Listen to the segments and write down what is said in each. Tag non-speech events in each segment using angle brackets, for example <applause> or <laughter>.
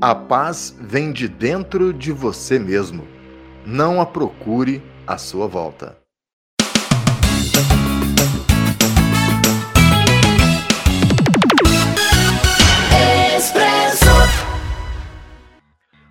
A paz vem de dentro de você mesmo. Não a procure à sua volta.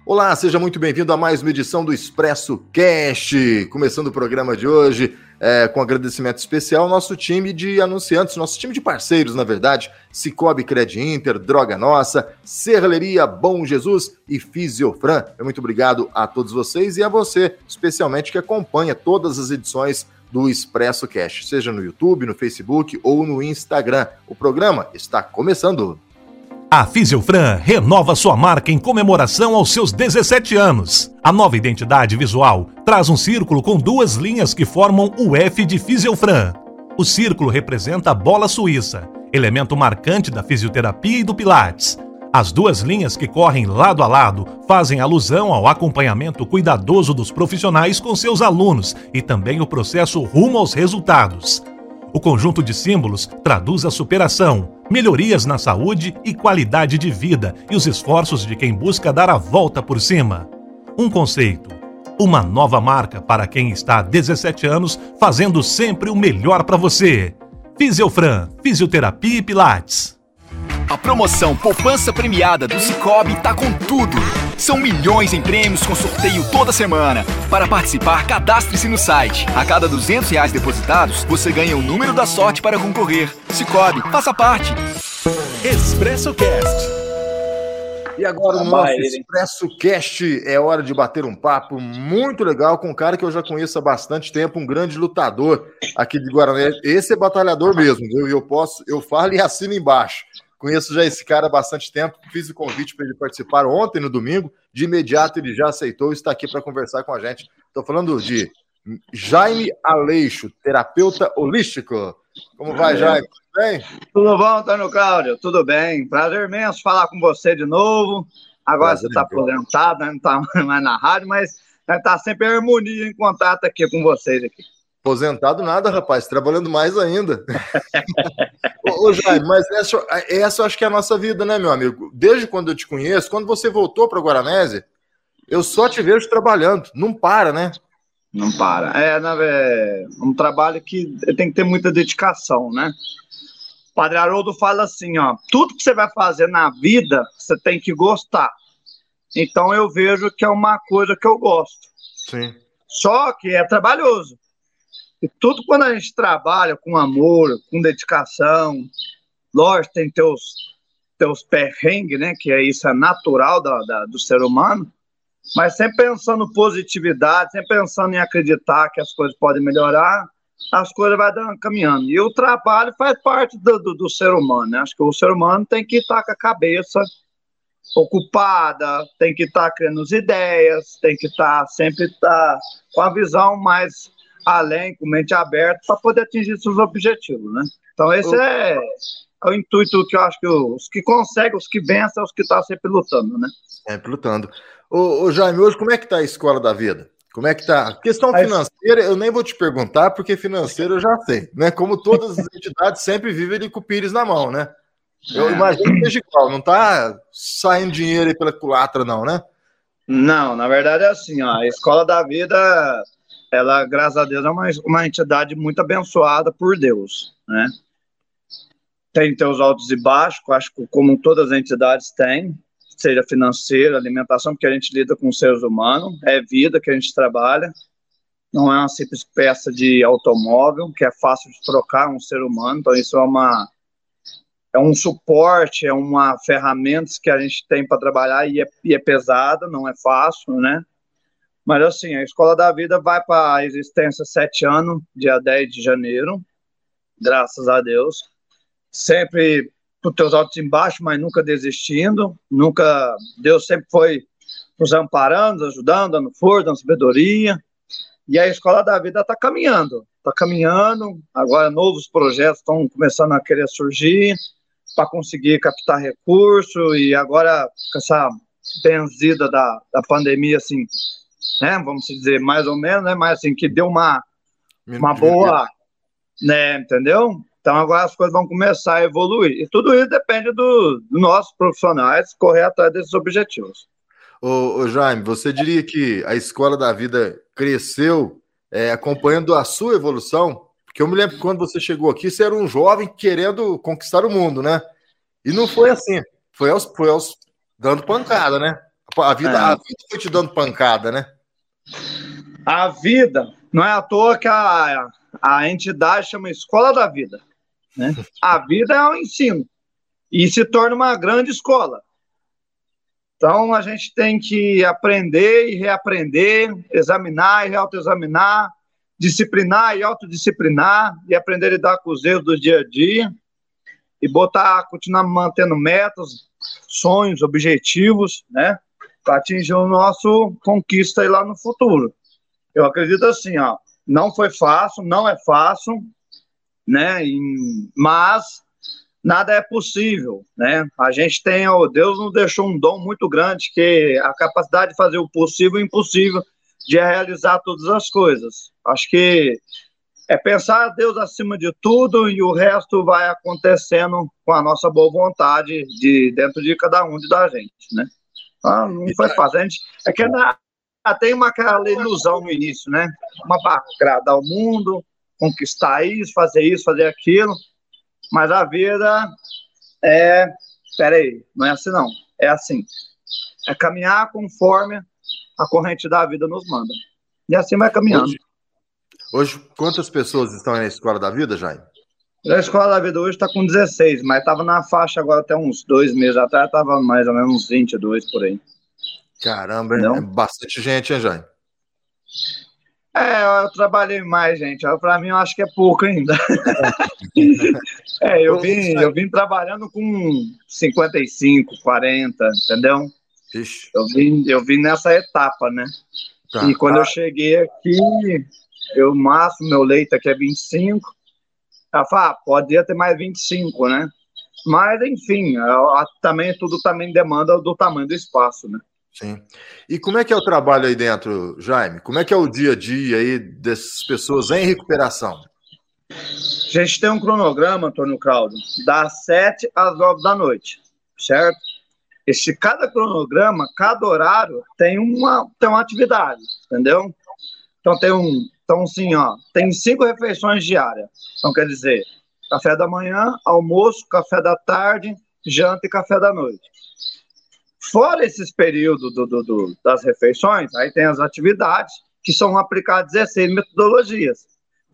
Olá, seja muito bem-vindo a mais uma edição do Expresso Cast. Começando o programa de hoje, é, com agradecimento especial ao nosso time de anunciantes, nosso time de parceiros, na verdade, Cicobi Cred Inter, Droga Nossa, Serralheria Bom Jesus e Fisiofran. Muito obrigado a todos vocês e a você, especialmente que acompanha todas as edições do Expresso Cast, seja no YouTube, no Facebook ou no Instagram. O programa está começando. A Fisiofran renova sua marca em comemoração aos seus 17 anos. A nova identidade visual traz um círculo com duas linhas que formam o F de Fisiofran. O círculo representa a bola suíça, elemento marcante da fisioterapia e do Pilates. As duas linhas que correm lado a lado fazem alusão ao acompanhamento cuidadoso dos profissionais com seus alunos e também o processo rumo aos resultados. O conjunto de símbolos traduz a superação, melhorias na saúde e qualidade de vida e os esforços de quem busca dar a volta por cima. Um conceito, uma nova marca para quem está há 17 anos fazendo sempre o melhor para você. Fisiofran, Fisioterapia e Pilates. A promoção Poupança Premiada do Cicobi tá com tudo. São milhões em prêmios com sorteio toda semana. Para participar, cadastre-se no site. A cada 200 reais depositados, você ganha o número da sorte para concorrer. Cicobi, faça parte. Expresso Cast. E agora no nosso Expresso Cast é hora de bater um papo muito legal com um cara que eu já conheço há bastante tempo, um grande lutador aqui de Guaraná. Esse é batalhador mesmo, viu? Eu posso, eu falo e assino embaixo. Conheço já esse cara há bastante tempo, fiz o convite para ele participar ontem no domingo. De imediato ele já aceitou e está aqui para conversar com a gente. Estou falando de Jaime Aleixo, terapeuta holístico. Como vai, é. Jaime? Tudo bem? Tudo bom, Antônio Cláudio? Tudo bem. Prazer imenso falar com você de novo. Agora Prazer você está aposentado, né? não está <laughs> mais na rádio, mas está sempre em harmonia em contato aqui com vocês aqui. Aposentado nada, rapaz, trabalhando mais ainda. <laughs> ô, ô, Jaime, mas essa, essa eu acho que é a nossa vida, né, meu amigo? Desde quando eu te conheço, quando você voltou para Guaranese, eu só te vejo trabalhando. Não para, né? Não para. É, é um trabalho que tem que ter muita dedicação, né? O Padre Haroldo fala assim, ó, tudo que você vai fazer na vida, você tem que gostar. Então eu vejo que é uma coisa que eu gosto. Sim. Só que é trabalhoso. E tudo quando a gente trabalha com amor, com dedicação, lógico, tem teus, teus perrengues, né? Que é isso, é natural da, da, do ser humano. Mas sempre pensando positividade, sempre pensando em acreditar que as coisas podem melhorar, as coisas vão caminhando. E o trabalho faz parte do, do, do ser humano, né? Acho que o ser humano tem que estar com a cabeça ocupada, tem que estar criando as ideias, tem que estar sempre estar com a visão mais além, com mente aberta, para poder atingir seus objetivos, né? Então, esse é, é, o intuito que eu acho que os que conseguem, os que vencem, os que estão tá sempre lutando, né? Sempre lutando. Ô, ô, Jaime, hoje como é que está a escola da vida? Como é que tá? Questão financeira, eu nem vou te perguntar, porque financeiro eu já sei, né? Como todas as entidades sempre vivem ali com o Pires na mão, né? Eu imagino que seja igual, não tá saindo dinheiro aí pela culatra, não, né? Não, na verdade é assim, ó, a escola da vida ela, graças a Deus, é uma, uma entidade muito abençoada por Deus, né? Tem seus altos e baixos, acho que como todas as entidades têm, seja financeira, alimentação, porque a gente lida com seres humanos, é vida que a gente trabalha, não é uma simples peça de automóvel, que é fácil de trocar um ser humano, então isso é uma é um suporte, é uma ferramenta que a gente tem para trabalhar e é, e é pesada, não é fácil, né? Mas assim, a Escola da Vida vai para a existência sete anos, dia 10 de janeiro, graças a Deus. Sempre com teus altos embaixo, mas nunca desistindo. Nunca. Deus sempre foi nos amparando, ajudando, dando força, dando sabedoria. E a Escola da Vida está caminhando. Está caminhando. Agora novos projetos estão começando a querer surgir para conseguir captar recurso. E agora, com essa benzida da, da pandemia, assim, né? Vamos dizer, mais ou menos, né? Mas assim, que deu uma, uma boa, né? Entendeu? Então agora as coisas vão começar a evoluir. E tudo isso depende dos do nossos profissionais correr atrás desses objetivos. Ô, ô, Jaime, você diria que a escola da vida cresceu é, acompanhando a sua evolução? Porque eu me lembro que quando você chegou aqui, você era um jovem querendo conquistar o mundo, né? E não foi assim. Foi aos, foi aos dando pancada, né? A vida, é. a vida foi te dando pancada, né? A vida, não é à toa que a, a entidade chama Escola da Vida. Né? A vida é o ensino e se torna uma grande escola. Então a gente tem que aprender e reaprender, examinar e autoexaminar, disciplinar e autodisciplinar e aprender a lidar com os erros do dia a dia e botar, continuar mantendo metas, sonhos, objetivos, né, atingir o nosso conquista aí lá no futuro. Eu acredito assim, ó, não foi fácil, não é fácil, né, mas nada é possível, né? A gente tem, oh, Deus nos deixou um dom muito grande, que é a capacidade de fazer o possível e o impossível, de realizar todas as coisas. Acho que é pensar Deus acima de tudo e o resto vai acontecendo com a nossa boa vontade de dentro de cada um de da gente, né? Ah, não foi fácil. A gente, é que na, tem uma aquela ilusão no início, né? Uma para agradar o mundo, conquistar isso, fazer isso, fazer aquilo. Mas a vida é. Peraí, não é assim não. É assim. É caminhar conforme a corrente da vida nos manda. E assim vai caminhando. Hoje, hoje quantas pessoas estão na Escola da Vida, Jaime? A Escola da Vida hoje está com 16, mas estava na faixa agora até uns dois meses atrás, estava mais ou menos uns 22 por aí. Caramba, Não? é bastante gente, hein, Jaime? É, eu trabalhei mais, gente. Para mim, eu acho que é pouco ainda. <laughs> é, eu vim, eu vim trabalhando com 55, 40, entendeu? Ixi. Eu vim, eu vim nessa etapa, né? Tá. E quando eu cheguei aqui, eu máximo, meu leito aqui é 25. Ela fala, ah, podia ter mais 25, né? Mas, enfim, também tudo também demanda do tamanho do espaço, né? Sim. E como é que é o trabalho aí dentro, Jaime? Como é que é o dia a dia aí dessas pessoas em recuperação? A gente tem um cronograma, Antônio Claudio, das 7 às 9 da noite, certo? Esse, cada cronograma, cada horário tem uma, tem uma atividade, entendeu? Então tem um, então sim, ó, tem cinco refeições diárias. Então quer dizer, café da manhã, almoço, café da tarde, janta e café da noite. Fora esses períodos do, do, do, das refeições, aí tem as atividades, que são aplicadas 16 metodologias.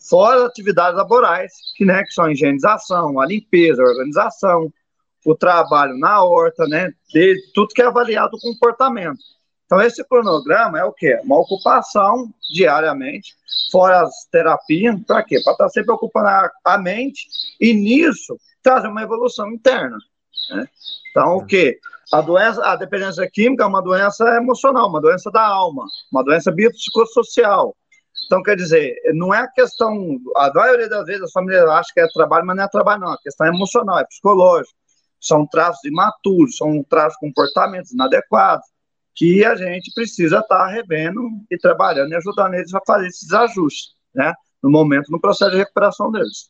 Fora as atividades laborais, que, né, que são a higienização, a limpeza, a organização, o trabalho na horta, né, de, tudo que é avaliado o comportamento. Então, esse cronograma é o quê? Uma ocupação diariamente, fora as terapias, para quê? Para estar tá sempre ocupando a, mente e, nisso, trazer uma evolução interna. Né? Então, o quê? A doença, a dependência química é uma doença emocional, uma doença da alma, uma doença biopsicossocial. Então, quer dizer, não é a questão. A maioria das vezes as famílias acham que é trabalho, mas não é trabalho, não. A questão é emocional, é psicológico. São traços imaturos, são traços comportamentos inadequados, que a gente precisa estar tá revendo e trabalhando e ajudando eles a fazer esses ajustes, né? No momento, no processo de recuperação deles.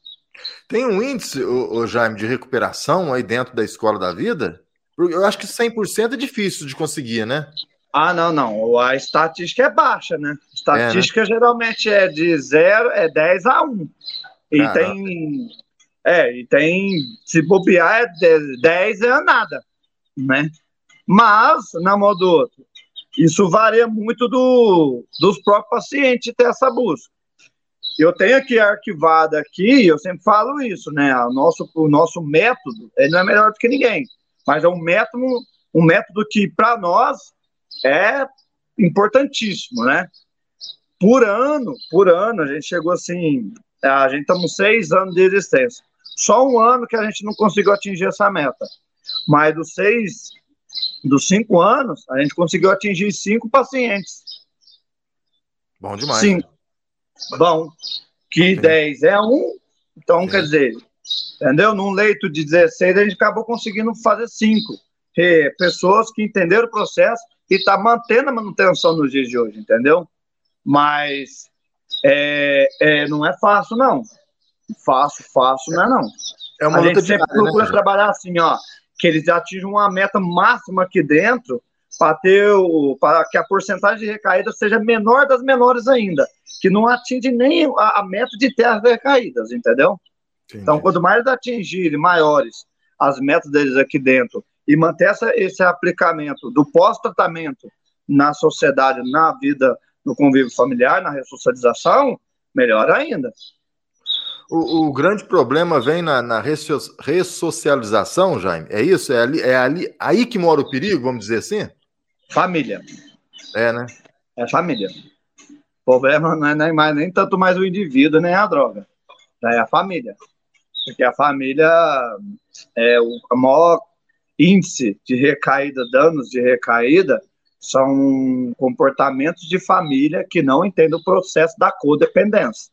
Tem um índice, o, o Jaime, de recuperação aí dentro da escola da vida? Eu acho que 100% é difícil de conseguir, né? Ah, não, não. A estatística é baixa, né? A estatística é, né? geralmente é de 0, é 10 a 1. E Caramba. tem. É, e tem. Se bobear, é 10 é nada, né? Mas, na modo outro, isso varia muito do, dos próprios pacientes ter essa busca. Eu tenho aqui arquivado aqui, eu sempre falo isso, né? O nosso, o nosso método ele não é melhor do que ninguém. Mas é um método, um método que, para nós, é importantíssimo, né? Por ano, por ano, a gente chegou assim, a gente estamos seis anos de existência. Só um ano que a gente não conseguiu atingir essa meta. Mas dos seis, dos cinco anos, a gente conseguiu atingir cinco pacientes. Bom demais. Cinco. Né? Bom. Que Sim. 10 é um, então Sim. quer dizer, Entendeu? Num leito de 16, a gente acabou conseguindo fazer cinco. E pessoas que entenderam o processo e está mantendo a manutenção nos dias de hoje, entendeu? Mas é, é, não é fácil, não. fácil, fácil, não é não. É uma a gente sempre diária, procura né? trabalhar assim, ó, que eles atinjam uma meta máxima aqui dentro para ter o para que a porcentagem de recaída seja menor das menores ainda, que não atinge nem a, a meta de ter as recaídas, entendeu? Entendi. Então, quanto mais atingirem maiores as metas deles aqui dentro e manter essa, esse aplicamento do pós-tratamento na sociedade, na vida, no convívio familiar, na ressocialização, melhor ainda. O, o, grande problema vem na, na ressocialização, Jaime. É isso? É ali, é ali, aí que mora o perigo, vamos dizer assim? Família. É, né? É família. O problema não é nem, mais, nem tanto mais o indivíduo, nem a droga. Já é a família. Porque a família é o maior índice de recaída, danos de recaída, são comportamentos de família que não entendem o processo da codependência.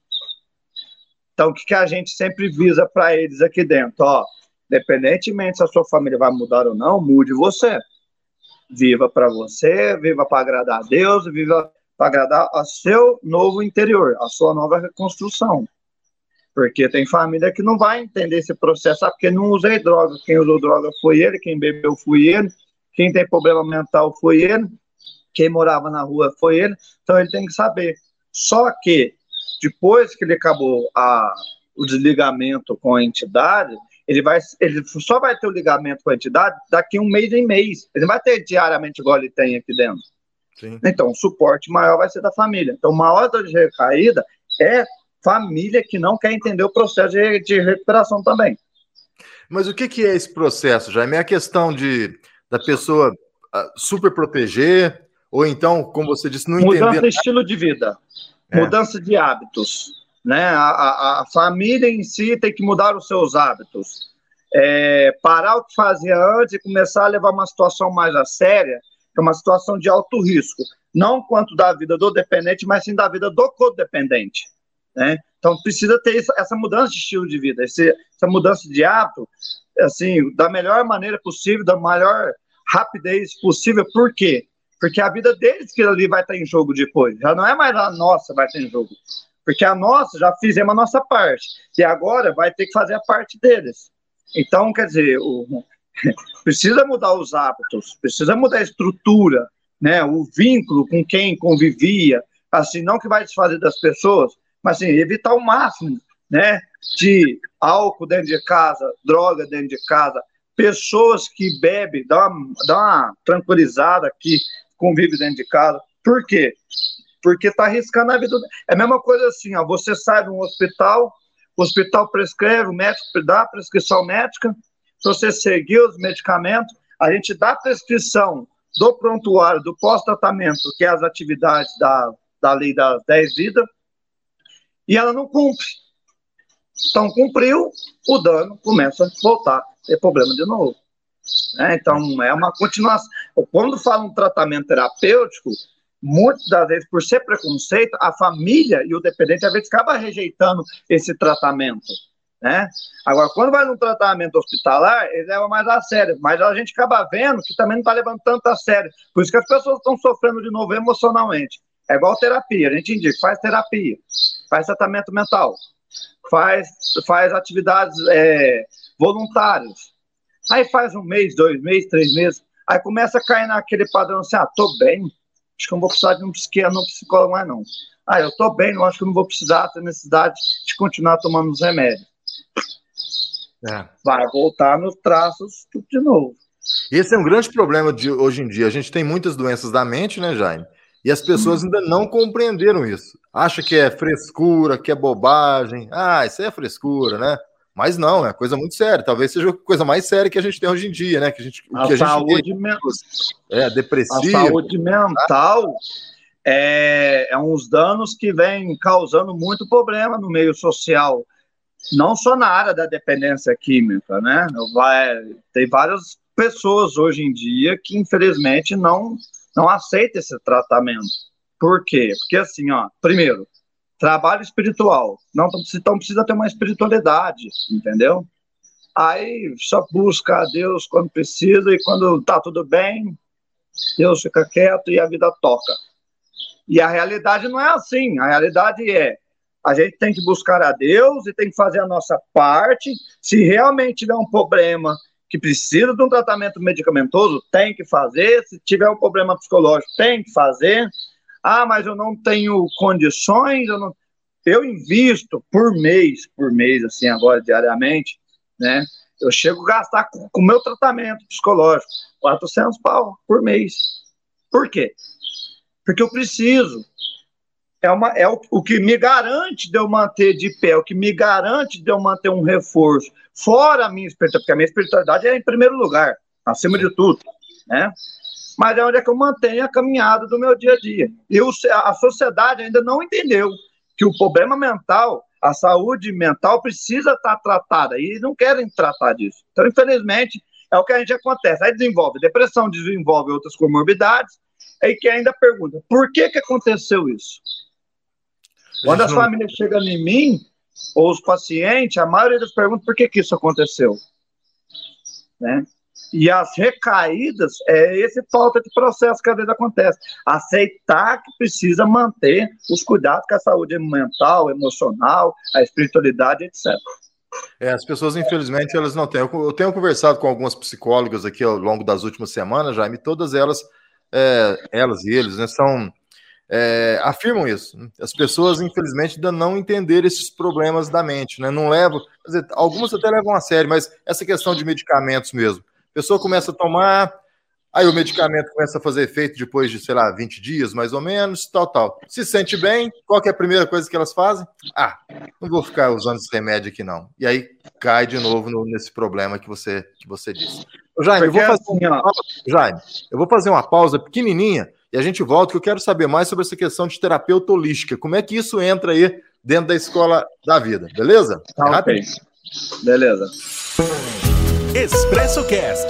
Então, o que, que a gente sempre visa para eles aqui dentro? Ó, independentemente se a sua família vai mudar ou não, mude você. Viva para você, viva para agradar a Deus, viva para agradar ao seu novo interior, a sua nova reconstrução. Porque tem família que não vai entender esse processo, ah, porque não usei droga. Quem usou droga foi ele, quem bebeu foi ele, quem tem problema mental foi ele, quem morava na rua foi ele. Então ele tem que saber. Só que depois que ele acabou a, o desligamento com a entidade, ele, vai, ele só vai ter o ligamento com a entidade daqui um mês em mês. Ele não vai ter diariamente igual ele tem aqui dentro. Sim. Então, o suporte maior vai ser da família. Então, maior dor de recaída é família que não quer entender o processo de, de recuperação também. Mas o que, que é esse processo, Jaime? É a questão de da pessoa uh, super proteger, ou então, como você disse, não Mudança entender. Mudança de estilo de vida, é. mudança de hábitos. Né? A, a, a, família em si tem que mudar os seus hábitos. É, parar o que fazia antes e começar a levar uma situação mais a séria, que é uma situação de alto risco. Não quanto da vida do dependente, mas sim da vida do codependente. Né? Então precisa ter essa mudança de estilo de vida, essa mudança de hábito, assim, da melhor maneira possível, da maior rapidez possível. Por quê? Porque a vida deles que ali vai estar em jogo depois. Já não é mais a nossa vai estar em jogo. Porque a nossa, já fizemos a nossa parte. E agora vai ter que fazer a parte deles. Então, quer dizer, o, <laughs> precisa mudar os hábitos, precisa mudar a estrutura, né? O vínculo com quem convivia, assim, não que vai desfazer das pessoas, mas assim, evitar o máximo, né? De álcool dentro de casa, droga dentro de casa, pessoas que bebem, dá uma, dá uma tranquilizada que convive dentro de casa. Por quê? Porque está arriscando a vida. É a mesma coisa assim, ó, você sai de um hospital, o hospital prescreve, o médico dá prescrição médica, você seguir os medicamentos, a gente dá prescrição do prontuário, do pós-tratamento, que é as atividades da, da lei das 10 vidas, e ela não cumpre. Então, cumpriu, o dano começa a voltar ter problema de novo. É, então, é uma continuação. Quando fala um tratamento terapêutico, muitas das vezes, por ser preconceito, a família e o dependente, às vezes, acaba rejeitando esse tratamento. Né? Agora, quando vai num tratamento hospitalar, ele leva mais a sério, mas a gente acaba vendo que também não está levando tanto a sério. Por isso que as pessoas estão sofrendo de novo emocionalmente. É igual terapia, a gente indica, faz terapia, faz tratamento mental, faz, faz atividades é, voluntárias. Aí faz um mês, dois meses, três meses, aí começa a cair naquele padrão assim, ah, tô bem, acho que não vou precisar de um psiquiatra, não psicólogo mais não. Ah, eu tô bem, não acho que não vou precisar ter necessidade de continuar tomando os remédios. É. Vai voltar nos traços tudo de novo. Esse é um grande problema de hoje em dia. A gente tem muitas doenças da mente, né, Jaime? E as pessoas ainda não compreenderam isso. Acha que é frescura, que é bobagem. Ah, isso aí é frescura, né? Mas não, é coisa muito séria. Talvez seja a coisa mais séria que a gente tem hoje em dia, né? Que a gente, a que a saúde mental. É, depressiva. A saúde mental é, é uns danos que vem causando muito problema no meio social. Não só na área da dependência química, né? Vai, tem várias pessoas hoje em dia que, infelizmente, não não aceita esse tratamento. Por quê? Porque assim, ó, primeiro, trabalho espiritual. Não, então precisa ter uma espiritualidade, entendeu? Aí só busca a Deus quando precisa e quando tá tudo bem, Deus fica quieto e a vida toca. E a realidade não é assim. A realidade é A gente tem que buscar a Deus e tem que fazer a nossa parte. Se realmente tiver um problema que precisa de um tratamento medicamentoso, tem que fazer. Se tiver um problema psicológico, tem que fazer. Ah, mas eu não tenho condições, eu não. Eu invisto por mês, por mês, assim, agora diariamente, né? Eu chego a gastar com o meu tratamento psicológico 400 pau por mês. Por quê? Porque eu preciso. É, uma, é o, o que me garante de eu manter de pé, o que me garante de eu manter um reforço, fora a minha espiritualidade, porque a minha espiritualidade é em primeiro lugar, acima de tudo, né? Mas é onde é que eu mantenho a caminhada do meu dia a dia. E a sociedade ainda não entendeu que o problema mental, a saúde mental precisa estar tratada e não querem tratar disso. Então, infelizmente, é o que a gente acontece. Aí desenvolve depressão, desenvolve outras comorbidades, aí que ainda pergunta, por que que aconteceu isso? Quando as famílias chegam em mim, ou os pacientes, a maioria das perguntas, por que que isso aconteceu? Né? E as recaídas, é esse falta de processo que às vezes acontece. Aceitar que precisa manter os cuidados com a saúde mental, emocional, a espiritualidade, etc. É, as pessoas, infelizmente, elas não têm. Eu tenho conversado com algumas psicólogas aqui ao longo das últimas semanas, Jaime, todas elas, é, elas e eles, né, são, é, afirmam isso. As pessoas, infelizmente, ainda não entenderam esses problemas da mente, né? Não levam, dizer, algumas até levam a sério, mas essa questão de medicamentos mesmo. A pessoa começa a tomar, Aí o medicamento começa a fazer efeito depois de, sei lá, 20 dias, mais ou menos, tal, tal. Se sente bem, qual é a primeira coisa que elas fazem? Ah, não vou ficar usando esse remédio aqui, não. E aí cai de novo no, nesse problema que você, que você disse. Jaime, eu vou fazer assim, uma pausa, Jaime, eu vou fazer uma pausa pequenininha e a gente volta, que eu quero saber mais sobre essa questão de terapeuta holística. Como é que isso entra aí dentro da escola da vida, beleza? Tá, ok. Beleza. Expresso Cast.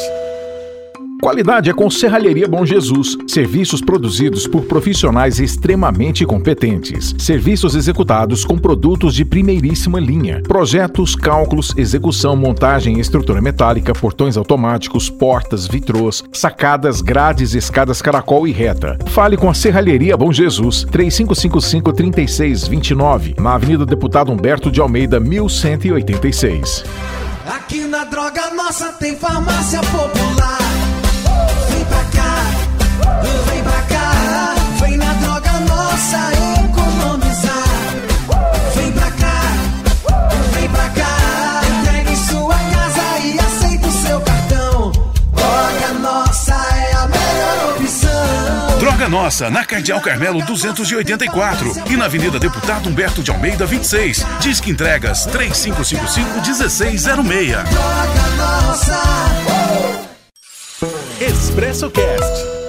Qualidade é com Serralheria Bom Jesus. Serviços produzidos por profissionais extremamente competentes. Serviços executados com produtos de primeiríssima linha. Projetos, cálculos, execução, montagem, estrutura metálica, portões automáticos, portas, vitrôs, sacadas, grades, escadas caracol e reta. Fale com a Serralheria Bom Jesus. 3555-3629. Na Avenida Deputado Humberto de Almeida, 1186. Aqui na Droga Nossa tem farmácia popular. Vem pra cá, vem na droga nossa Nossa, na Cardeal Carmelo 284 e na Avenida Deputado Humberto de Almeida 26. Disque entregas 3555 1606. Droga Nossa. Expresso Cast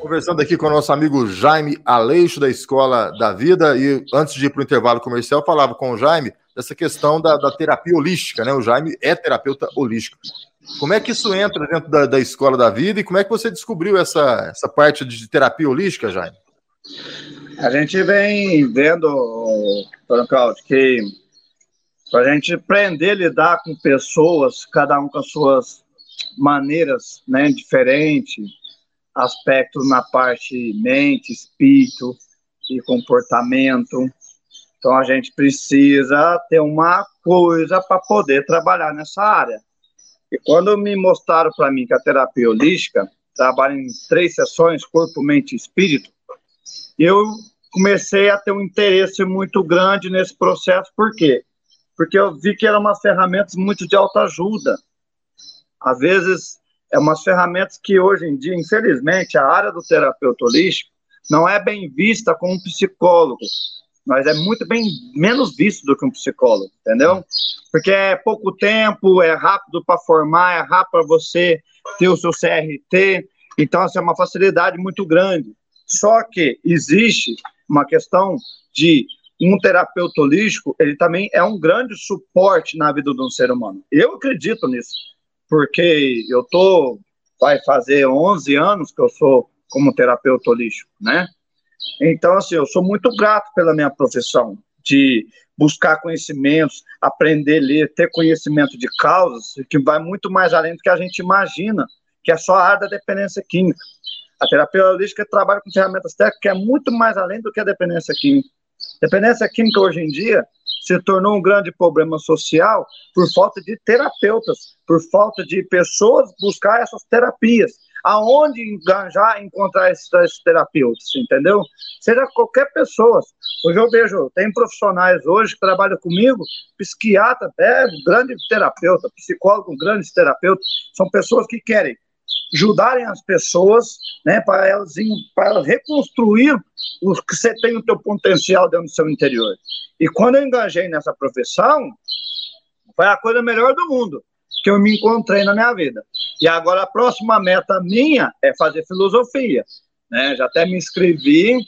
conversando aqui com o nosso amigo Jaime Aleixo, da Escola da Vida, e antes de ir para o intervalo comercial, falava com o Jaime dessa questão da, da, terapia holística, né? O Jaime é terapeuta holístico. Como é que isso entra dentro da, da Escola da Vida e como é que você descobriu essa, essa parte de terapia holística, Jaime? A gente vem vendo, Dona Cláudio, que para a gente aprender a lidar com pessoas, cada um com as suas maneiras né, diferentes, aspectos na parte mente, espírito e comportamento. Então a gente precisa ter uma coisa para poder trabalhar nessa área. E quando me mostraram para mim que a terapia holística trabalha em três sessões, corpo, mente e espírito, eu comecei a ter um interesse muito grande nesse processo. Por quê? Porque eu vi que eram umas ferramentas muito de autoajuda. Às vezes é umas ferramentas que hoje em dia, infelizmente, a área do terapeuta holístico não é bem vista como um psicólogo, mas é muito bem menos visto do que um psicólogo, entendeu? Porque é pouco tempo, é rápido para formar, é rápido para você ter o seu CRT, então assim, é uma facilidade muito grande. Só que existe uma questão de um terapeuta holístico, ele também é um grande suporte na vida de um ser humano. Eu acredito nisso porque eu tô vai fazer 11 anos que eu sou como terapeuta holístico, né? Então, assim, eu sou muito grato pela minha profissão, de buscar conhecimentos, aprender a ler, ter conhecimento de causas, que vai muito mais além do que a gente imagina, que é só a área da dependência química. A terapia holística trabalha com ferramentas técnicas que é muito mais além do que a dependência química. Dependência química hoje em dia se tornou um grande problema social por falta de terapeutas, por falta de pessoas buscar essas terapias. Aonde enganjar, encontrar esses, terapeutas, entendeu? Seja qualquer pessoa. Hoje eu vejo, tem profissionais hoje que trabalham comigo, psiquiatra, é grande terapeuta, psicólogo, grande terapeuta, são pessoas que querem ajudarem as pessoas, né, para elas, para elas reconstruir o que você tem o teu potencial dentro do seu interior. E quando eu engajei nessa profissão, foi a coisa melhor do mundo que eu me encontrei na minha vida. E agora a próxima meta minha é fazer filosofia, né? Já até me inscrevi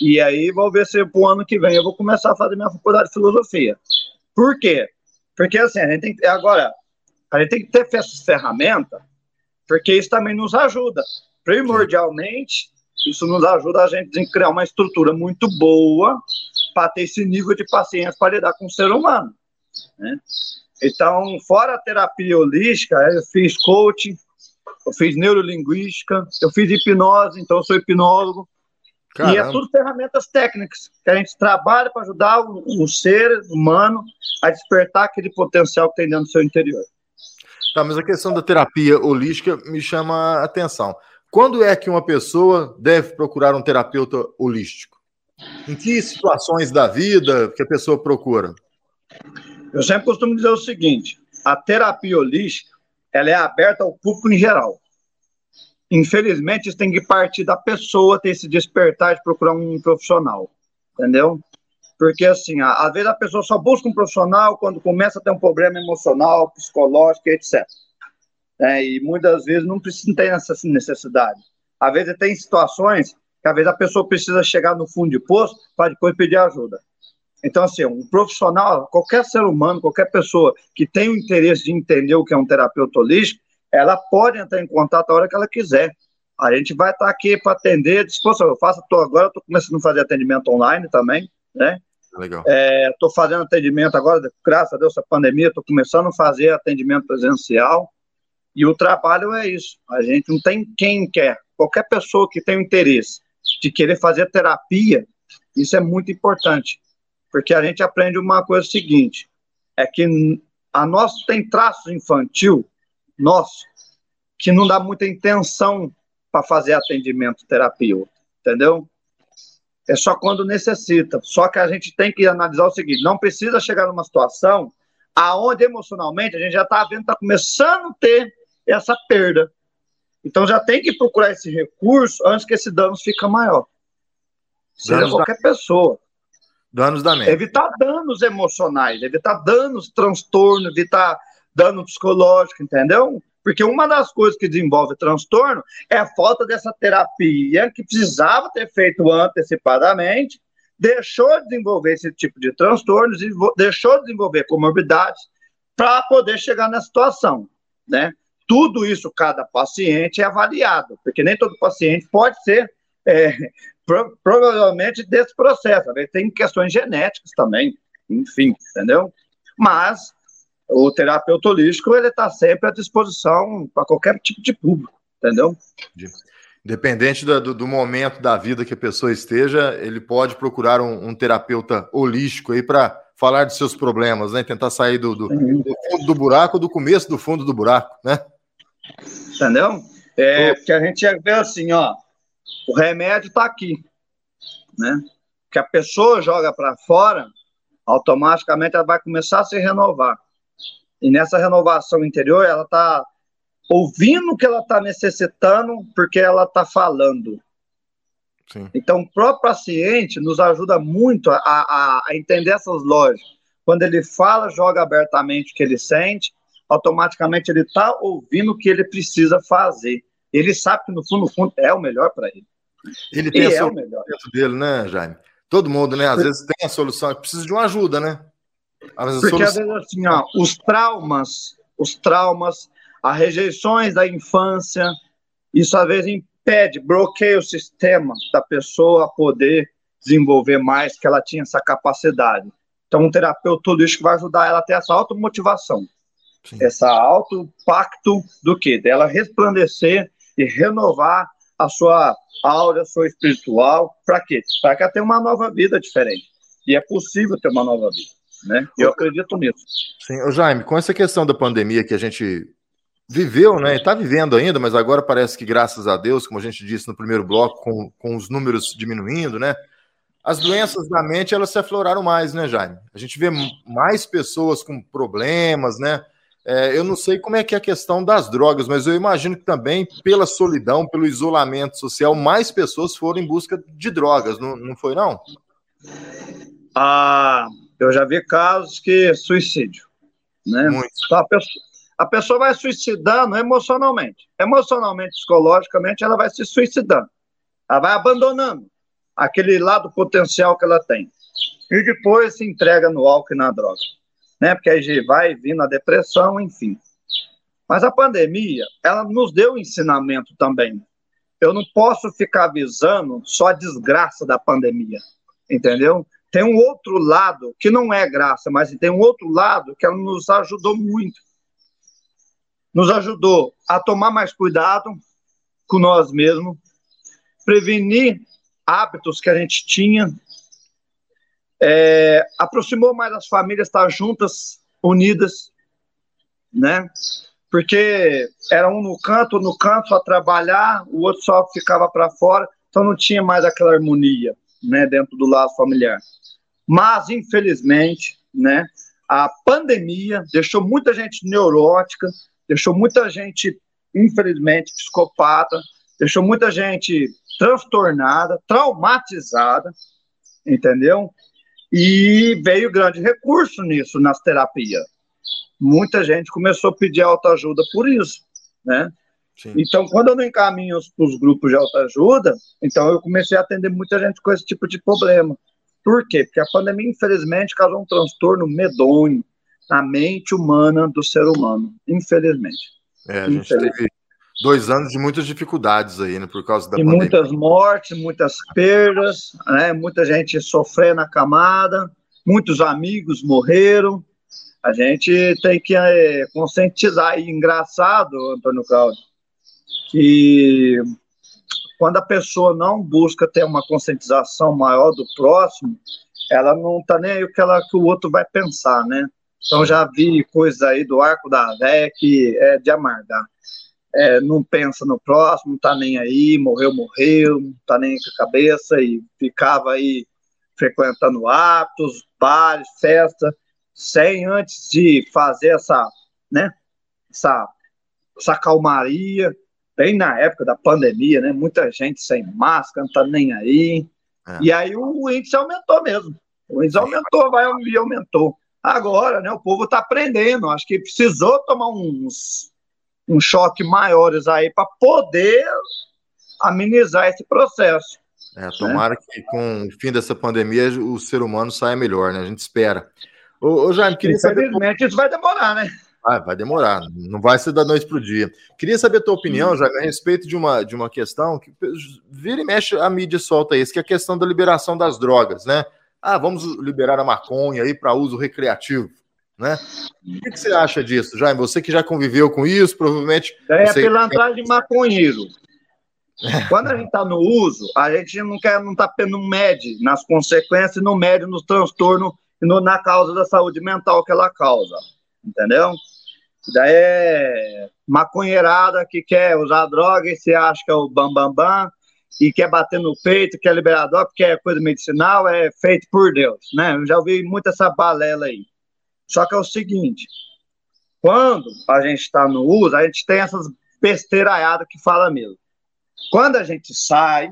e aí vou ver se pro ano que vem eu vou começar a fazer minha faculdade de filosofia. Por quê? Porque assim, a gente tem que agora a gente tem que ter essas ferramentas porque isso também nos ajuda. Primordialmente, isso nos ajuda a gente a criar uma estrutura muito boa para ter esse nível de paciência para lidar com o ser humano. Né? Então, fora a terapia holística, eu fiz coaching, eu fiz neurolinguística, eu fiz hipnose, então sou hipnólogo. Caramba. E é tudo ferramentas técnicas que a gente trabalha para ajudar o, o ser humano a despertar aquele potencial que tem dentro do seu interior. Tá, mas a questão da terapia holística me chama a atenção. Quando é que uma pessoa deve procurar um terapeuta holístico? Em que situações da vida que a pessoa procura? Eu sempre costumo dizer o seguinte: a terapia holística ela é aberta ao público em geral. Infelizmente, isso tem que partir da pessoa ter esse despertar de procurar um profissional, entendeu? Porque, assim, às vezes a pessoa só busca um profissional quando começa a ter um problema emocional, psicológico, etc. É, e muitas vezes não precisa ter essa necessidade. Às vezes tem situações que às vezes a pessoa precisa chegar no fundo de poço para depois pedir ajuda. Então, assim, um profissional, qualquer ser humano, qualquer pessoa que tem o interesse de entender o que é um terapeuta holístico, ela pode entrar em contato a hora que ela quiser. A gente vai estar aqui para atender, disposto. Eu faço, tô, agora estou começando a fazer atendimento online também, né? Legal. Estou é, fazendo atendimento agora, graças a Deus, essa pandemia, estou começando a fazer atendimento presencial. E o trabalho é isso. A gente não tem quem quer. Qualquer pessoa que tem o interesse de querer fazer terapia, isso é muito importante. Porque a gente aprende uma coisa seguinte: é que a nossa tem traços infantil, nosso, que não dá muita intenção para fazer atendimento terapia, entendeu? é só quando necessita. Só que a gente tem que analisar o seguinte: não precisa chegar numa situação aonde emocionalmente a gente já está vendo, está começando a ter essa perda. Então já tem que procurar esse recurso antes que esse dano fique maior. Seja qualquer da... pessoa. Danos da mente. Evitar danos emocionais, evitar danos, transtorno, evitar dano psicológico, entendeu? Porque uma das coisas que desenvolve transtorno é a falta dessa terapia que precisava ter feito antecipadamente, deixou de desenvolver esse tipo de transtornos, deixou de desenvolver comorbidades para poder chegar na situação, né? Tudo isso, cada paciente é avaliado, porque nem todo paciente pode ser é, pro, provavelmente desse processo. Tem questões genéticas também, enfim, entendeu? Mas o terapeuta holístico ele está sempre à disposição para qualquer tipo de público, entendeu? Independente do, do, momento da vida que a pessoa esteja, ele pode procurar um, um terapeuta holístico aí para falar de seus problemas, né? Tentar sair do, do, do, fundo do buraco, do começo do fundo do buraco, né? Entendeu? É, porque a gente vê assim, ó, o remédio está aqui, né? Que a pessoa joga para fora, automaticamente ela vai começar a se renovar. E nessa renovação interior, ela está ouvindo o que ela está necessitando, porque ela está falando. Sim. Então, o próprio paciente nos ajuda muito a, a, a entender essas lógicas. Quando ele fala, joga abertamente o que ele sente, automaticamente ele está ouvindo o que ele precisa fazer. Ele sabe que, no fundo, no fundo, é o melhor para ele. Ele tem e a é solução dele, né, Jaime? Todo mundo, né? Às vezes tem a solução, precisa de uma ajuda, né? Porque às vezes assim, ó, os traumas, os traumas, as rejeições da infância, isso às vezes impede, bloqueia o sistema da pessoa a poder desenvolver mais, que ela tinha essa capacidade. Então, um terapeuta holístico vai ajudar ela a ter essa automotivação, Sim. essa auto pacto do quê? Dela resplandecer e renovar a sua aura, a sua espiritual, para quê? Para que tenha uma nova vida diferente. E é possível ter uma nova vida, né? Eu acredito nisso. Sim, Ô, Jaime, com essa questão da pandemia que a gente viveu, né? Está vivendo ainda, mas agora parece que, graças a Deus, como a gente disse no primeiro bloco, com, com os números diminuindo, né? As doenças da mente elas se afloraram mais, né, Jaime? A gente vê mais pessoas com problemas, né? É, eu não sei como é que é a questão das drogas, mas eu imagino que também, pela solidão, pelo isolamento social, mais pessoas foram em busca de drogas, não, não foi, não? Ah, eu já vi casos que suicídio, né? Muito. A, pessoa, a pessoa vai suicidando emocionalmente. Emocionalmente, psicologicamente, ela vai se suicidando. Ela vai abandonando aquele lado potencial que ela tem. E depois se entrega no álcool e na droga né? Porque aí vai vindo a depressão, enfim. Mas a pandemia, ela nos deu ensinamento também. Eu não posso ficar avisando só a desgraça da pandemia, entendeu? Tem um outro lado que não é graça, mas tem um outro lado que ela nos ajudou muito. Nos ajudou a tomar mais cuidado com nós mesmos, prevenir hábitos que a gente tinha é, aproximou mais as famílias, estar juntas, unidas, né? Porque era um no canto, no canto só trabalhar, o outro só ficava para fora, então não tinha mais aquela harmonia, né, dentro do lado familiar. Mas infelizmente, né, a pandemia deixou muita gente neurótica, deixou muita gente, infelizmente, psicopata, deixou muita gente transtornada, traumatizada, entendeu? E veio grande recurso nisso, nas terapias. Muita gente começou a pedir autoajuda por isso, né? Sim. Então, quando eu não encaminho para os grupos de autoajuda, então eu comecei a atender muita gente com esse tipo de problema. Por quê? Porque a pandemia, infelizmente, causou um transtorno medonho na mente humana do ser humano, infelizmente. É, a gente teve dois anos de muitas dificuldades aí, né, por causa da e pandemia. muitas mortes, muitas perdas, né, muita gente sofrendo na camada, muitos amigos morreram. A gente tem que é, conscientizar. E engraçado, Antônio Cláudio, que quando a pessoa não busca ter uma conscientização maior do próximo, ela não está nem aí o que, ela, que o outro vai pensar, né? Então já vi coisas aí do arco da véia que é de amargar é, não pensa no próximo, não tá nem aí, morreu, morreu, não tá nem com a cabeça e ficava aí frequentando atos, bares, festa, sem antes de fazer essa, né, essa, essa calmaria, bem na época da pandemia, né, muita gente sem máscara, não tá nem aí, é. e aí o índice aumentou mesmo, o índice aumentou, vai e aumentou. Agora, né, o povo tá aprendendo, acho que precisou tomar uns um choque maiores aí para poder amenizar esse processo. É, tomara né? que com o fim dessa pandemia o ser humano saia melhor, né? A gente espera. Ô, ô Jaime, queria Infelizmente, saber. Infelizmente, isso vai demorar, né? Ah, vai demorar, não vai ser da noite para o dia. Queria saber a tua opinião, Jaime, a respeito de uma, de uma questão que vira e mexe a mídia solta isso, que é a questão da liberação das drogas, né? Ah, vamos liberar a maconha aí para uso recreativo né? O que, você acha disso, Jaime? Você que já conviveu com isso, provavelmente. É a pilantragem de maconheiro. Quando a gente está no uso, a gente não quer, não tá, não mede nas consequências, não mede nos transtornos e no, na causa da saúde mental que ela causa, entendeu? Daí é maconheirada que quer usar droga e se acha que é o bambambam bam, bam, e quer bater no peito, que é liberador, porque é coisa medicinal, é feito por Deus, né? Eu já ouvi muito essa balela aí. Só que é o seguinte: quando a gente está no uso, a gente tem essas besteiraiadas que fala mesmo. Quando a gente sai,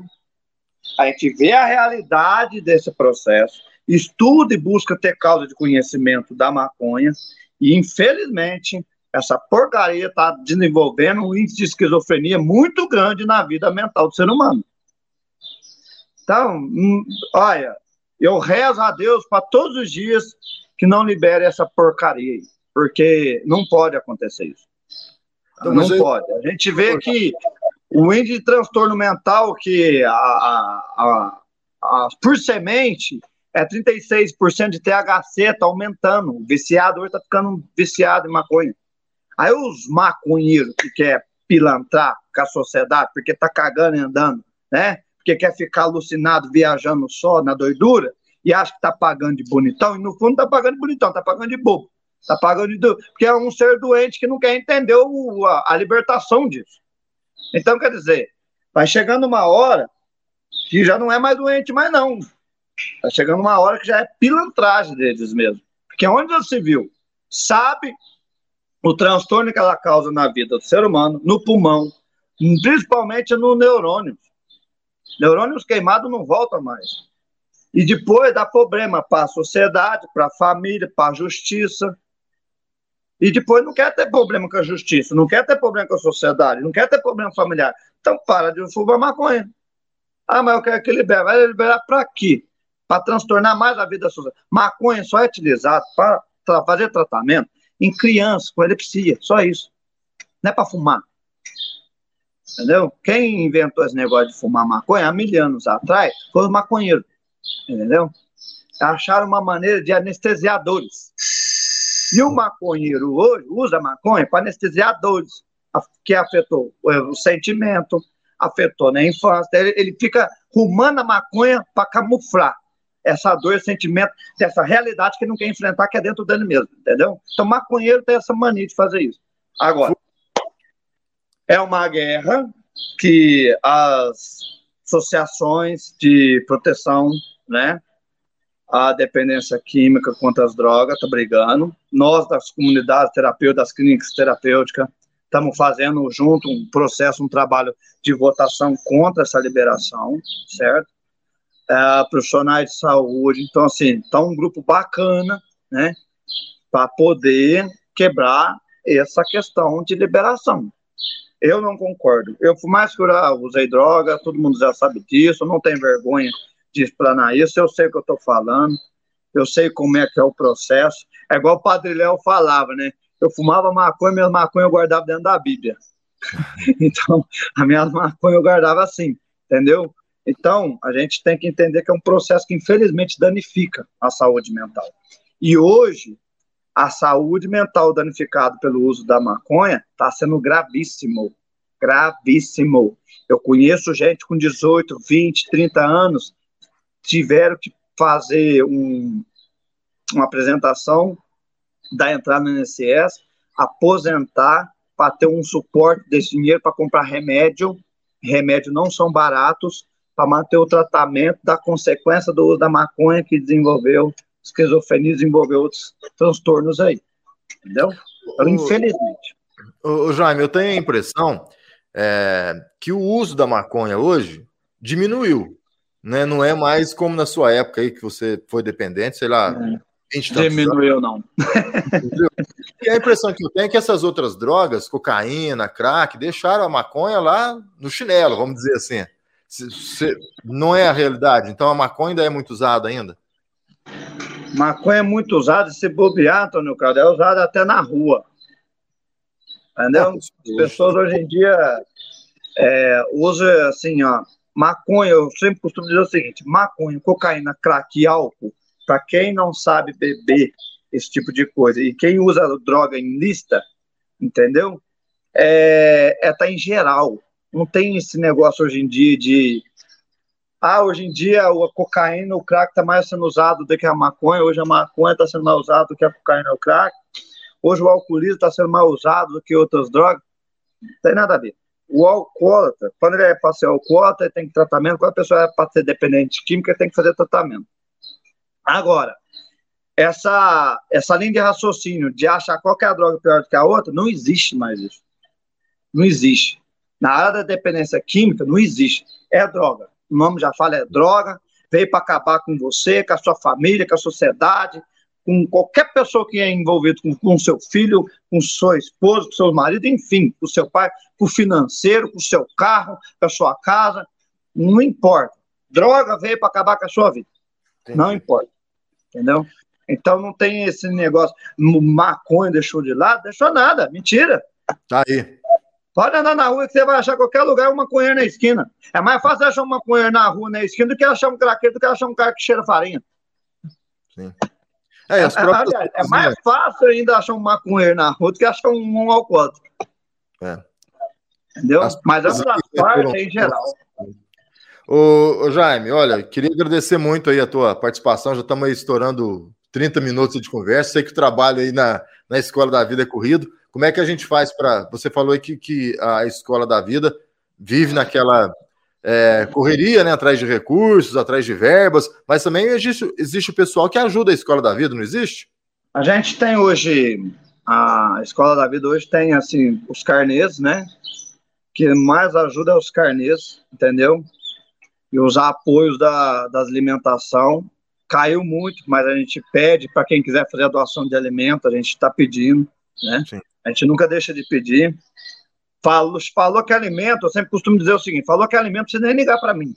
a gente vê a realidade desse processo, estuda e busca ter causa de conhecimento da maconha, e infelizmente essa porcaria está desenvolvendo um índice de esquizofrenia muito grande na vida mental do ser humano. Então, hum, olha, eu rezo a Deus para todos os dias que não libere essa porcaria aí, porque não pode acontecer isso. Então, não eu... pode. A gente vê que o índice de transtorno mental que a, a, a, por semente é 36% de THC, está aumentando. O viciado hoje está ficando viciado em maconha. Aí os maconheiros que quer pilantrar com a sociedade, porque tá cagando e andando, né? Porque quer ficar alucinado viajando só na doidura, e acha que tá pagando de bonitão, e no fundo tá pagando de bonitão, tá pagando de bobo. Tá pagando de. Porque é um ser doente que não quer entender o, a, a libertação disso. Então, quer dizer, vai chegando uma hora que já não é mais doente, mais não. Tá chegando uma hora que já é pilantragem deles mesmo. Porque onde se viu, sabe o transtorno que ela causa na vida do ser humano, no pulmão, principalmente no neurônio. Neurônios queimados não voltam mais. E depois dá problema para a sociedade, para a família, para a justiça. E depois não quer ter problema com a justiça, não quer ter problema com a sociedade, não quer ter problema familiar. Então para de fumar maconha. Ah, mas eu quero que libere. Vai liberar para quê? Para transtornar mais a vida social. Maconha só é utilizado para fazer tratamento em crianças com epilepsia, só isso. Não é para fumar. Entendeu? Quem inventou esse negócio de fumar maconha há mil anos atrás foi os maconheiros. Entendeu? Acharam uma maneira de anestesiar dores. E o maconheiro hoje usa maconha para anestesiar dores, que afetou o sentimento, afetou na infância. Ele, ele fica rumando a maconha para camuflar essa dor, esse sentimento, dessa realidade que ele não quer enfrentar, que é dentro dele mesmo, entendeu? Então, maconheiro tem essa mania de fazer isso. Agora, é uma guerra que as associações de proteção, né, a dependência química contra as drogas, está brigando. Nós, das comunidades terapêuticas, das clínicas terapêuticas, estamos fazendo junto um processo, um trabalho de votação contra essa liberação, certo? É, profissionais de saúde, então, assim, está um grupo bacana, né, para poder quebrar essa questão de liberação. Eu não concordo. Eu, por mais que eu usei droga, todo mundo já sabe disso, não tenho vergonha de explanar isso, eu sei o que eu estou falando, eu sei como é que é o processo. É igual o Padre Léo falava, né? Eu fumava maconha, minhas maconha eu guardava dentro da Bíblia. <laughs> então, a minha maconha eu guardava assim, entendeu? Então, a gente tem que entender que é um processo que, infelizmente, danifica a saúde mental. E hoje, a saúde mental danificada pelo uso da maconha está sendo gravíssimo. Gravíssimo. Eu conheço gente com 18, 20, 30 anos tiveram que fazer um, uma apresentação da entrada no INSS, aposentar para ter um suporte desse dinheiro para comprar remédio. Remédios não são baratos para manter o tratamento da consequência do uso da maconha que desenvolveu esquizofrenia desenvolveu outros transtornos aí. Entendeu? Então, infelizmente. O, Jaime, eu tenho a impressão é, que o uso da maconha hoje diminuiu. Né? Não é mais como na sua época aí, que você foi dependente, sei lá. É. Diminuiu, não. e a impressão que eu tenho é que essas outras drogas, cocaína, crack, deixaram a maconha lá no chinelo, vamos dizer assim. Se, se, não é a realidade. Então a maconha ainda é muito usada ainda? Maconha é muito usada, se bobear, Antônio Claudio, é usada até na rua. Entendeu? As pessoas hoje em dia é, usam assim, ó, maconha, eu sempre costumo dizer o seguinte: maconha, cocaína, crack e álcool, para quem não sabe beber esse tipo de coisa e quem usa droga em lista, entendeu? É, é tá em geral. Não tem esse negócio hoje em dia de ah, hoje em dia a cocaína, o crack está mais sendo usado do que a maconha, hoje a maconha está sendo mais usada do que a cocaína e o crack, hoje o alcoolismo está sendo mais usado do que outras drogas, não tem nada a ver. O alcoólatra, quando ele é para ser alcoólatra, ele tem que tratamento, quando a pessoa é para ser dependente de química, ele tem que fazer tratamento. Agora, essa, essa linha de raciocínio de achar qual é a droga pior do que a outra, não existe mais isso. Não existe. Na área da dependência química, não existe. É droga o nome já fala, é droga, veio para acabar com você, com a sua família, com a sociedade, com qualquer pessoa que é envolvido com, com seu filho, com sua esposa, com seu marido, enfim, com seu pai, com o financeiro, com o seu carro, com a sua casa, não importa. Droga veio para acabar com a sua vida. Entendi. Não importa. Entendeu? Então não tem esse negócio, maconha deixou de lado, deixou nada, mentira. Tá aí. Pode andar na rua que você vai achar qualquer lugar uma maconheiro na esquina. É mais fácil achar uma maconheiro na rua, na esquina, do que achar um craqueiro, do que achar um cara que cheira farinha. Sim. É, é, próprias... é, mais fácil ainda achar um maconheiro na rua do que achar um, um alcoólatra. É. Entendeu? As Mas as partes em geral. Ô, ô, Jaime, olha, queria agradecer muito aí a tua participação. Já estamos aí estourando 30 minutos de conversa. Sei que o trabalho aí na, na Escola da Vida é corrido. Como é que a gente faz para. Você falou que, a Escola da Vida vive naquela é, correria, né? Atrás de recursos, atrás de verbas, mas também existe, existe o pessoal que ajuda a Escola da Vida, não existe? A gente tem hoje. A Escola da Vida hoje tem assim os carnês, né? Que mais ajuda é os carnês, entendeu? e os apoios da, da alimentação. Caiu muito, mas a gente pede para quem quiser fazer a doação de alimento, a gente está pedindo, né? Sim. A gente nunca deixa de pedir. Falou, falou que alimento, eu sempre costumo dizer o seguinte: falou que alimento, não precisa nem ligar para mim.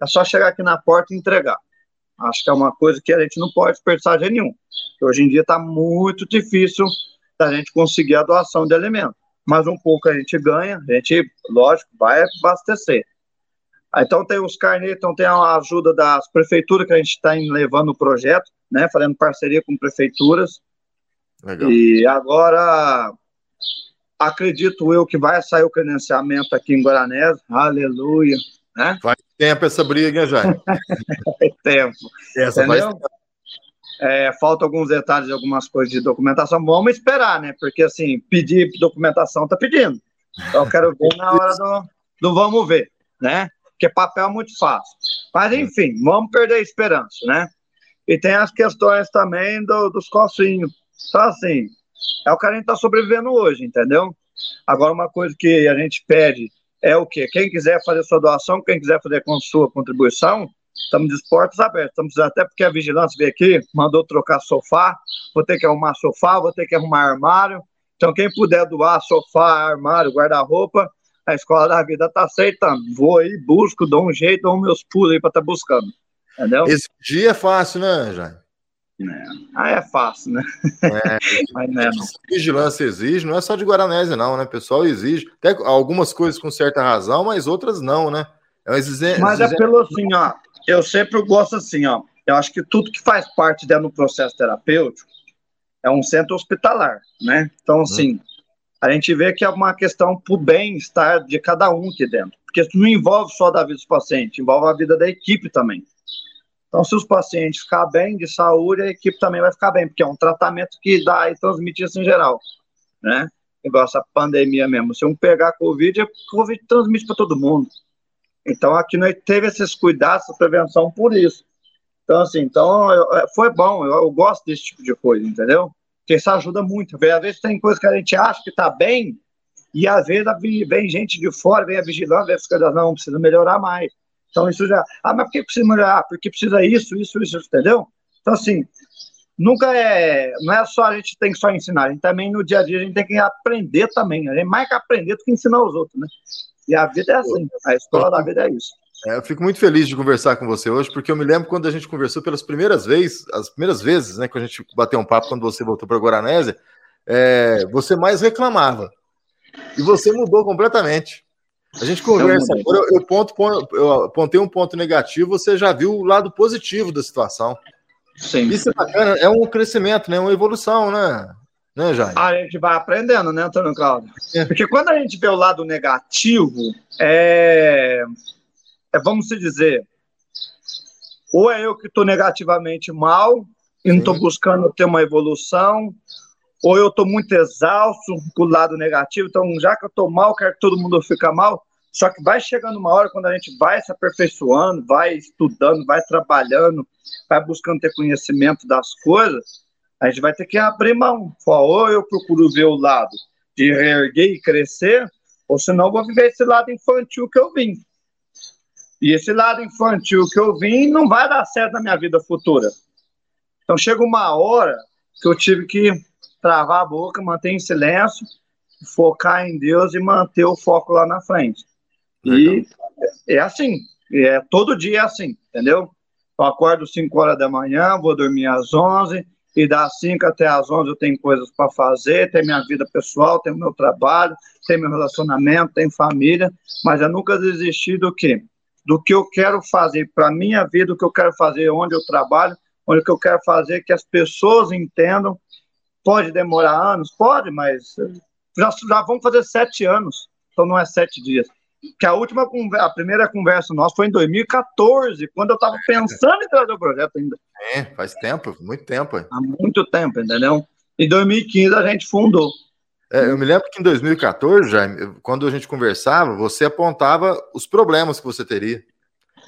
É só chegar aqui na porta e entregar. Acho que é uma coisa que a gente não pode desperdiçar de nenhum. Hoje em dia está muito difícil da gente conseguir a doação de alimento. Mas um pouco a gente ganha, a gente, lógico, vai abastecer. Então tem os carnês, então tem a ajuda das prefeituras que a gente está levando o projeto, né? Fazendo parceria com prefeituras. Legal. E agora acredito eu que vai sair o credenciamento aqui em Guaranés. Aleluia. Né? Faz tempo essa briga, já. <laughs> Faz tempo. Essa Entendeu? É, falta alguns detalhes de algumas coisas de documentação. Vamos esperar, né? Porque assim, pedir documentação tá pedindo. Então eu quero ver na hora do, do vamos ver, né? porque papel é muito fácil. Mas, enfim, vamos perder a esperança, né? E tem as questões também do, dos cossinhos. Então, assim, é o que a gente está sobrevivendo hoje, entendeu? Agora, uma coisa que a gente pede é o quê? Quem quiser fazer sua doação, quem quiser fazer com sua contribuição, estamos de portas abertas. Estamos até porque a vigilância veio aqui, mandou trocar sofá, vou ter que arrumar sofá, vou ter que arrumar armário. Então, quem puder doar sofá, armário, guarda-roupa, a escola da vida tá aceitando. Vou aí, busco, dou um jeito, dou meus pulos aí para estar tá buscando. Entendeu? Esse dia é fácil, né, Jair? É. Ah, é fácil, né? É, <laughs> Mas não é, não. Vigilância exige, não é só de Guaranésia, não, né? O pessoal exige. Até algumas coisas com certa razão, mas outras não, né? É exige... Mas é pelo assim, ó. Eu sempre gosto assim, ó. Eu acho que tudo que faz parte dentro do processo terapêutico é um centro hospitalar, né? Então, hum. assim, hum a gente vê que é uma questão para o bem-estar de cada um aqui dentro. Porque isso não envolve só a vida dos pacientes, envolve a vida da equipe também. Então, se os pacientes ficar bem de saúde, a equipe também vai ficar bem, porque é um tratamento que dá e transmite isso em geral, né? Igual essa pandemia mesmo. Se um pegar Covid, a Covid transmite para todo mundo. Então, aqui nós teve esses cuidados, essa prevenção por isso. Então, assim, então, eu, foi bom, eu, eu gosto desse tipo de coisa, entendeu? porque isso ajuda muito. Às vezes tem coisa que a gente acha que está bem, e às vezes vem gente de fora, vem a vigilância, vem as coisas, não, precisa melhorar mais. Então isso já, ah, mas por que precisa melhorar? Porque precisa isso, isso, isso, entendeu? Então assim, nunca é, não é só a gente tem que só ensinar, a gente também no dia a dia a gente tem que aprender também, a gente mais que aprender do que ensinar os outros, né? E a vida é assim, a escola da vida é isso. É, eu fico muito feliz de conversar com você hoje, porque eu me lembro quando a gente conversou pelas primeiras vezes, as primeiras vezes, né, que a gente bateu um papo quando você voltou para Guaranésia, é, você mais reclamava. E você mudou completamente. A gente conversa agora, eu, eu, ponto, eu apontei um ponto negativo, você já viu o lado positivo da situação. Sim. Isso é bacana, é um crescimento, né? Uma evolução, né? Né, Jair? A gente vai aprendendo, né, Antônio Cláudio? É. Porque quando a gente vê o lado negativo, é é, vamos dizer, ou é eu que estou negativamente mal e não estou buscando ter uma evolução, ou eu estou muito exausto com o lado negativo, então já que eu estou mal, quero que todo mundo fique mal, só que vai chegando uma hora quando a gente vai se aperfeiçoando, vai estudando, vai trabalhando, vai buscando ter conhecimento das coisas, a gente vai ter que abrir mão. Ou eu procuro ver o lado de reerguer e crescer, ou senão eu vou viver esse lado infantil que eu vim. E esse lado infantil que eu vim não vai dar certo na minha vida futura. Então chega uma hora que eu tive que travar a boca, manter em silêncio, focar em Deus e manter o foco lá na frente. E é assim, é todo dia é assim, entendeu? Eu acordo 5 horas da manhã, vou dormir às 11, e das 5 até às 11 eu tenho coisas para fazer, tem minha vida pessoal, tem meu trabalho, tem meu relacionamento, tem família, mas eu nunca desisti do quê? do que eu quero fazer para a minha vida, o que eu quero fazer onde eu trabalho, onde que eu quero fazer que as pessoas entendam. Pode demorar anos? Pode, mas já, já vão fazer sete anos, então não é sete dias. que a última a primeira conversa nossa foi em 2014, quando eu estava pensando em trazer o projeto ainda. É, faz tempo, muito tempo. Há muito tempo, entendeu? Em 2015 a gente fundou. É, eu me lembro que em 2014, Jaime, quando a gente conversava, você apontava os problemas que você teria.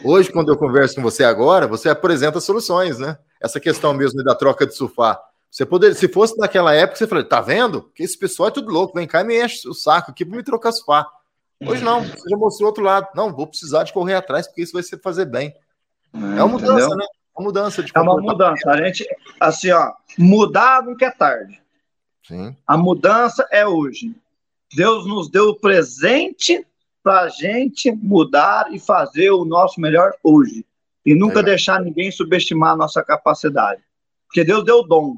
Hoje, quando eu converso com você agora, você apresenta soluções, né? Essa questão mesmo da troca de surfar. Você poderia, se fosse naquela época, você falou, tá vendo? Que esse pessoal é tudo louco, vem cá e me enche o saco aqui para me trocar surfar. Hoje não, você já mostrou outro lado. Não, vou precisar de correr atrás, porque isso vai ser fazer bem. É, uma mudança, Entendeu? né? Uma mudança de É uma mudança. A gente, assim, ó, mudar nunca é tarde. Sim. A mudança é hoje. Deus nos deu o presente para a gente mudar e fazer o nosso melhor hoje. E nunca é. deixar ninguém subestimar a nossa capacidade. Porque Deus deu dom.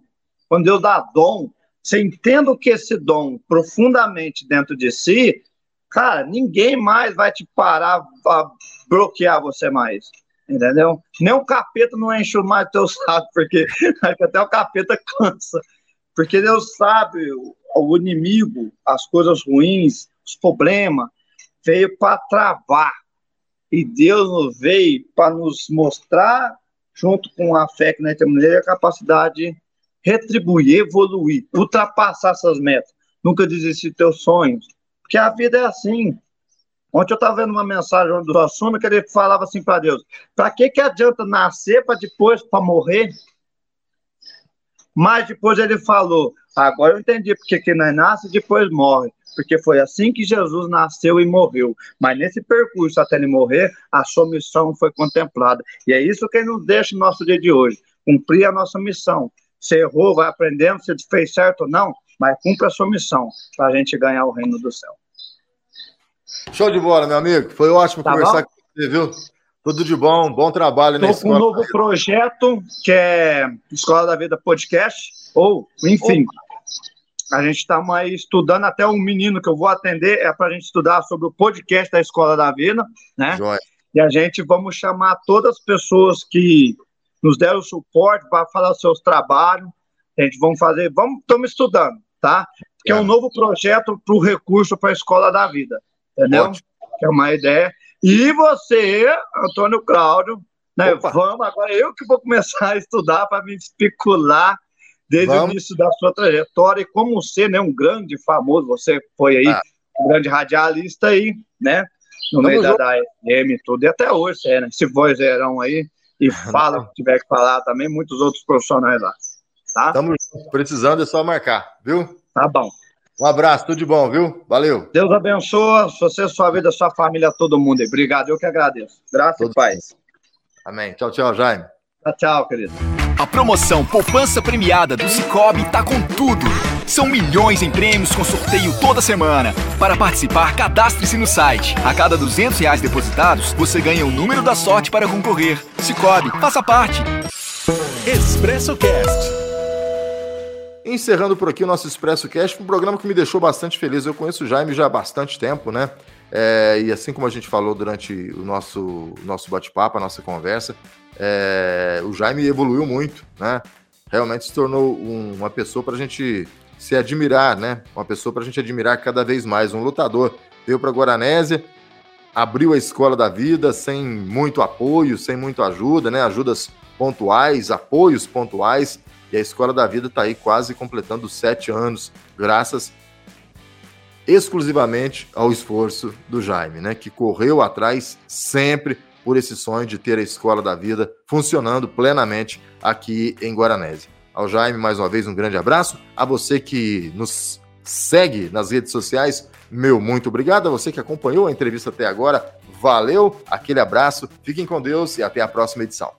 Quando Deus dá dom, você entenda que esse dom profundamente dentro de si, cara, ninguém mais vai te parar a bloquear você mais. Entendeu? Nem o capeta não enche mais teu saco, porque <laughs> até o capeta cansa. Porque Deus sabe o, o inimigo, as coisas ruins, os problemas, veio para travar. E Deus nos veio para nos mostrar, junto com a fé que nós temos nele, a capacidade de retribuir, evoluir, ultrapassar essas metas. Nunca desistir dos teus sonhos. Porque a vida é assim. Ontem eu estava vendo uma mensagem do assunto que ele falava assim para Deus: para que, que adianta nascer para depois para morrer? Mas depois ele falou: agora eu entendi porque que nós nasce depois morre. Porque foi assim que Jesus nasceu e morreu. Mas nesse percurso até ele morrer, a sua missão foi contemplada. E é isso que nos deixa no nosso dia de hoje: cumprir a nossa missão. Se errou, vai aprendendo, se fez certo ou não, mas cumpra a sua missão para a gente ganhar o reino do céu. Show de bola, meu amigo. Foi ótimo tá conversar bom? com você, viu? Tudo de bom, bom trabalho Estou com um novo projeto, que é Escola da Vida Podcast, ou, enfim, Opa. a gente está aí estudando, até um menino que eu vou atender, é para a gente estudar sobre o podcast da Escola da Vida, né? Joia. E a gente vamos chamar todas as pessoas que nos deram suporte para falar os seus trabalhos. A gente vamos fazer, vamos, estamos estudando, tá? Que é, é um novo projeto para o recurso para a Escola da Vida, entendeu? Ótimo. Que é uma ideia. E você, Antônio Cláudio, né? Vamos, agora eu que vou começar a estudar para me especular desde Vamos. o início da sua trajetória e como você, né, um grande famoso, você foi aí, ah. um grande radialista aí, né, no Vamos meio da, da FM e tudo, e até hoje você é, né, esse vozeirão aí, e <laughs> fala o que tiver que falar também, muitos outros profissionais lá, tá? Estamos precisando, é só marcar, viu? Tá bom. Um abraço, tudo de bom, viu? Valeu. Deus abençoe você, sua vida, sua família, todo mundo. Obrigado, eu que agradeço. Graças e paz. Amém. Tchau, tchau, Jaime. Tchau, tchau, querido. A promoção Poupança Premiada do Cicobi tá com tudo. São milhões em prêmios com sorteio toda semana. Para participar, cadastre-se no site. A cada 200 reais depositados, você ganha o número da sorte para concorrer. Cicobi, faça parte. Expresso Cast. Encerrando por aqui o nosso Expresso Cast, um programa que me deixou bastante feliz. Eu conheço o Jaime já há bastante tempo, né? É, e assim como a gente falou durante o nosso, nosso bate-papo, a nossa conversa, é, o Jaime evoluiu muito, né? Realmente se tornou um, uma pessoa para a gente se admirar, né? Uma pessoa para a gente admirar cada vez mais. Um lutador veio para Guaranésia, abriu a escola da vida sem muito apoio, sem muito ajuda, né? Ajudas pontuais, apoios pontuais e a Escola da Vida está aí quase completando sete anos, graças exclusivamente ao esforço do Jaime, né? Que correu atrás sempre por esse sonho de ter a Escola da Vida funcionando plenamente aqui em Guaranese. Ao Jaime, mais uma vez, um grande abraço. A você que nos segue nas redes sociais, meu muito obrigado. A você que acompanhou a entrevista até agora, valeu, aquele abraço, fiquem com Deus e até a próxima edição.